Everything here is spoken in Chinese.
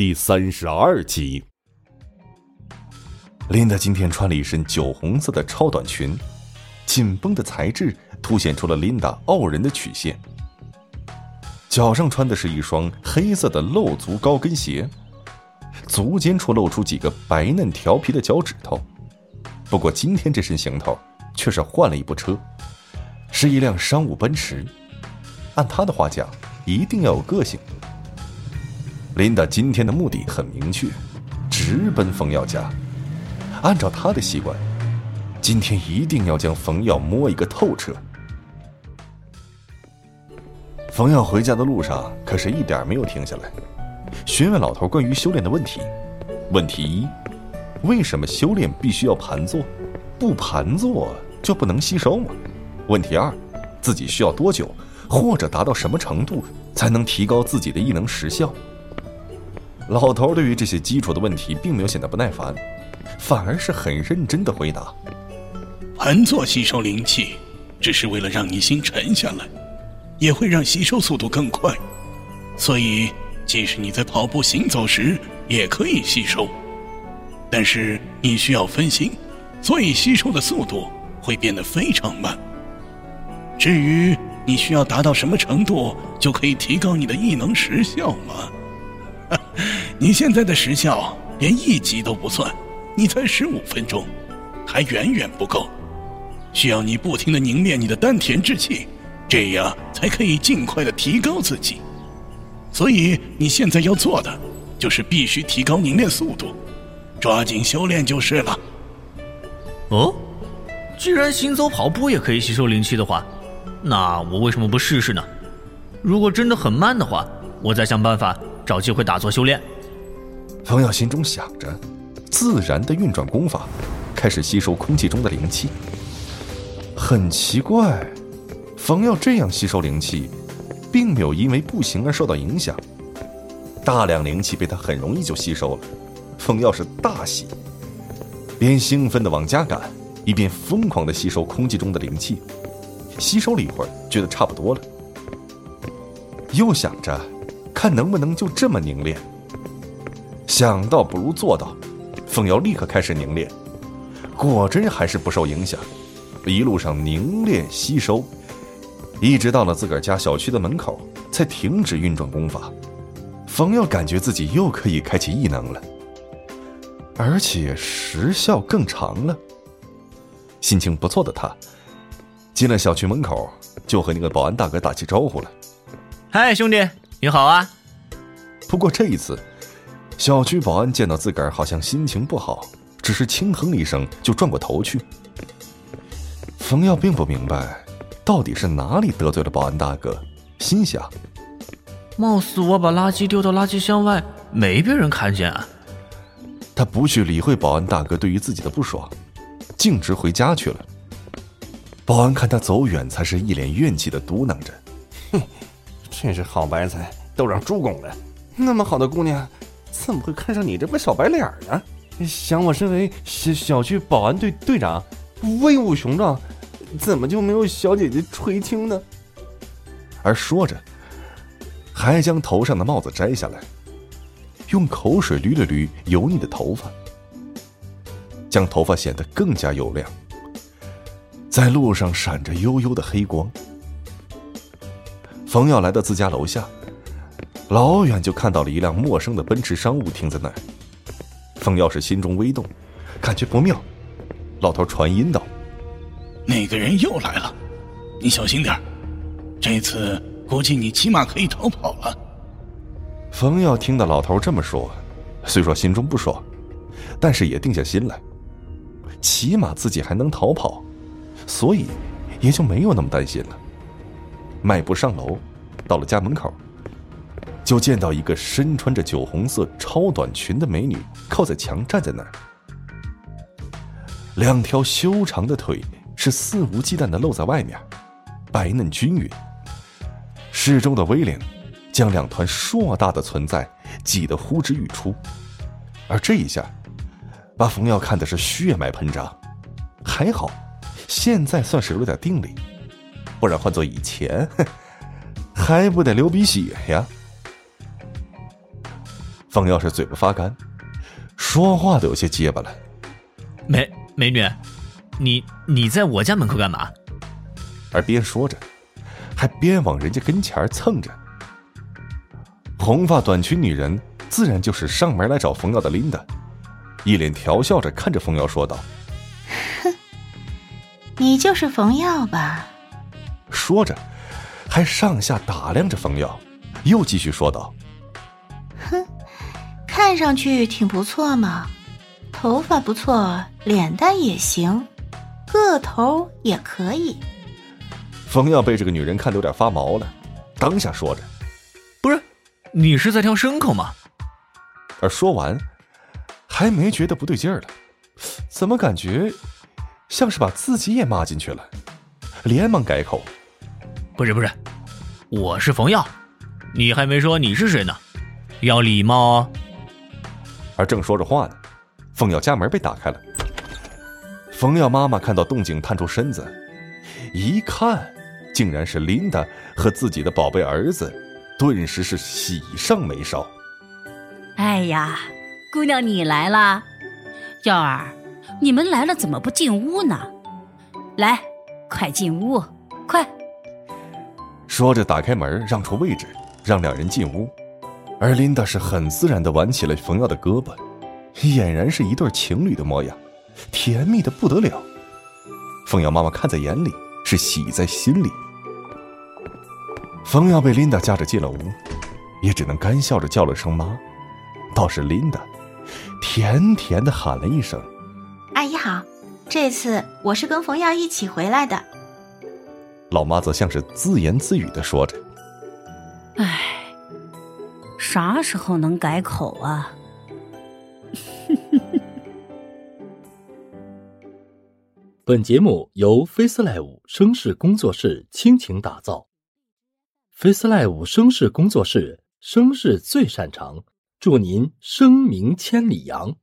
第三十二集。琳达今天穿了一身酒红色的超短裙，紧绷的材质凸显出了琳达傲人的曲线。脚上穿的是一双黑色的露足高跟鞋，足尖处露出几个白嫩调皮的脚趾头。不过今天这身行头却是换了一部车，是一辆商务奔驰。按他的话讲，一定要有个性。琳达今天的目的很明确，直奔冯耀家。按照他的习惯，今天一定要将冯耀摸一个透彻。冯耀回家的路上可是一点没有停下来，询问老头关于修炼的问题。问题一：为什么修炼必须要盘坐？不盘坐就不能吸收吗？问题二：自己需要多久，或者达到什么程度，才能提高自己的异能时效？老头对于这些基础的问题并没有显得不耐烦，反而是很认真的回答：“盘坐吸收灵气，只是为了让你心沉下来，也会让吸收速度更快。所以，即使你在跑步行走时也可以吸收，但是你需要分心，所以吸收的速度会变得非常慢。至于你需要达到什么程度就可以提高你的异能时效吗？”你现在的时效连一级都不算，你才十五分钟，还远远不够，需要你不停的凝练你的丹田之气，这样才可以尽快的提高自己。所以你现在要做的，就是必须提高凝练速度，抓紧修炼就是了。哦，既然行走跑步也可以吸收灵气的话，那我为什么不试试呢？如果真的很慢的话，我再想办法。找机会打坐修炼。冯耀心中想着，自然的运转功法，开始吸收空气中的灵气。很奇怪，冯耀这样吸收灵气，并没有因为步行而受到影响。大量灵气被他很容易就吸收了。冯耀是大喜，边兴奋的往家赶，一边疯狂的吸收空气中的灵气。吸收了一会儿，觉得差不多了，又想着。看能不能就这么凝练。想到不如做到，凤瑶立刻开始凝练，果真还是不受影响，一路上凝练吸收，一直到了自个儿家小区的门口，才停止运转功法。冯耀感觉自己又可以开启异能了，而且时效更长了。心情不错的他，进了小区门口，就和那个保安大哥打起招呼了：“嗨，兄弟。”你好啊，不过这一次，小区保安见到自个儿好像心情不好，只是轻哼了一声就转过头去。冯耀并不明白，到底是哪里得罪了保安大哥，心想：貌似我把垃圾丢到垃圾箱外，没被人看见啊。他不去理会保安大哥对于自己的不爽，径直回家去了。保安看他走远，才是一脸怨气的嘟囔着：“哼。”真是好白菜都让猪拱了，那么好的姑娘，怎么会看上你这个小白脸呢？想我身为小小区保安队队长，威武雄壮，怎么就没有小姐姐垂青呢？而说着，还将头上的帽子摘下来，用口水捋了捋油腻的头发，将头发显得更加油亮，在路上闪着幽幽的黑光。冯耀来到自家楼下，老远就看到了一辆陌生的奔驰商务停在那儿。冯耀是心中微动，感觉不妙。老头传音道：“那个人又来了，你小心点这次估计你起码可以逃跑了。”冯耀听到老头这么说，虽说心中不爽，但是也定下心来，起码自己还能逃跑，所以也就没有那么担心了。迈步上楼，到了家门口，就见到一个身穿着酒红色超短裙的美女靠在墙站在那儿，两条修长的腿是肆无忌惮的露在外面，白嫩均匀。适中的威廉将两团硕大的存在挤得呼之欲出，而这一下，把冯耀看的是血脉喷张。还好，现在算是有点定力。不然换做以前，还不得流鼻血呀！冯耀是嘴巴发干，说话都有些结巴了。美美女，你你在我家门口干嘛？而边说着，还边往人家跟前蹭着。红发短裙女人自然就是上门来找冯耀的琳达，一脸调笑着看着冯耀说道：“哼，你就是冯耀吧？”说着，还上下打量着冯耀，又继续说道：“哼，看上去挺不错嘛，头发不错，脸蛋也行，个头也可以。”冯耀被这个女人看得有点发毛了，当下说着：“不是，你是在挑牲口吗？”而说完，还没觉得不对劲儿了，怎么感觉像是把自己也骂进去了？连忙改口：“不是不是，我是冯耀，你还没说你是谁呢，要礼貌哦。”而正说着话呢，凤耀家门被打开了，冯耀妈妈看到动静，探出身子，一看。竟然是琳达和自己的宝贝儿子，顿时是喜上眉梢。哎呀，姑娘你来啦，耀儿，你们来了怎么不进屋呢？来，快进屋，快！说着打开门，让出位置，让两人进屋。而琳达是很自然的挽起了冯耀的胳膊，俨然是一对情侣的模样，甜蜜的不得了。冯耀妈妈看在眼里。是喜在心里。冯耀被琳达夹着进了屋，也只能干笑着叫了声妈。倒是琳达，甜甜的喊了一声：“阿姨好。”这次我是跟冯耀一起回来的。老妈则像是自言自语的说着：“唉，啥时候能改口啊？” 本节目由 FaceLive 声势工作室倾情打造，FaceLive 声势工作室声势最擅长，祝您声名千里扬。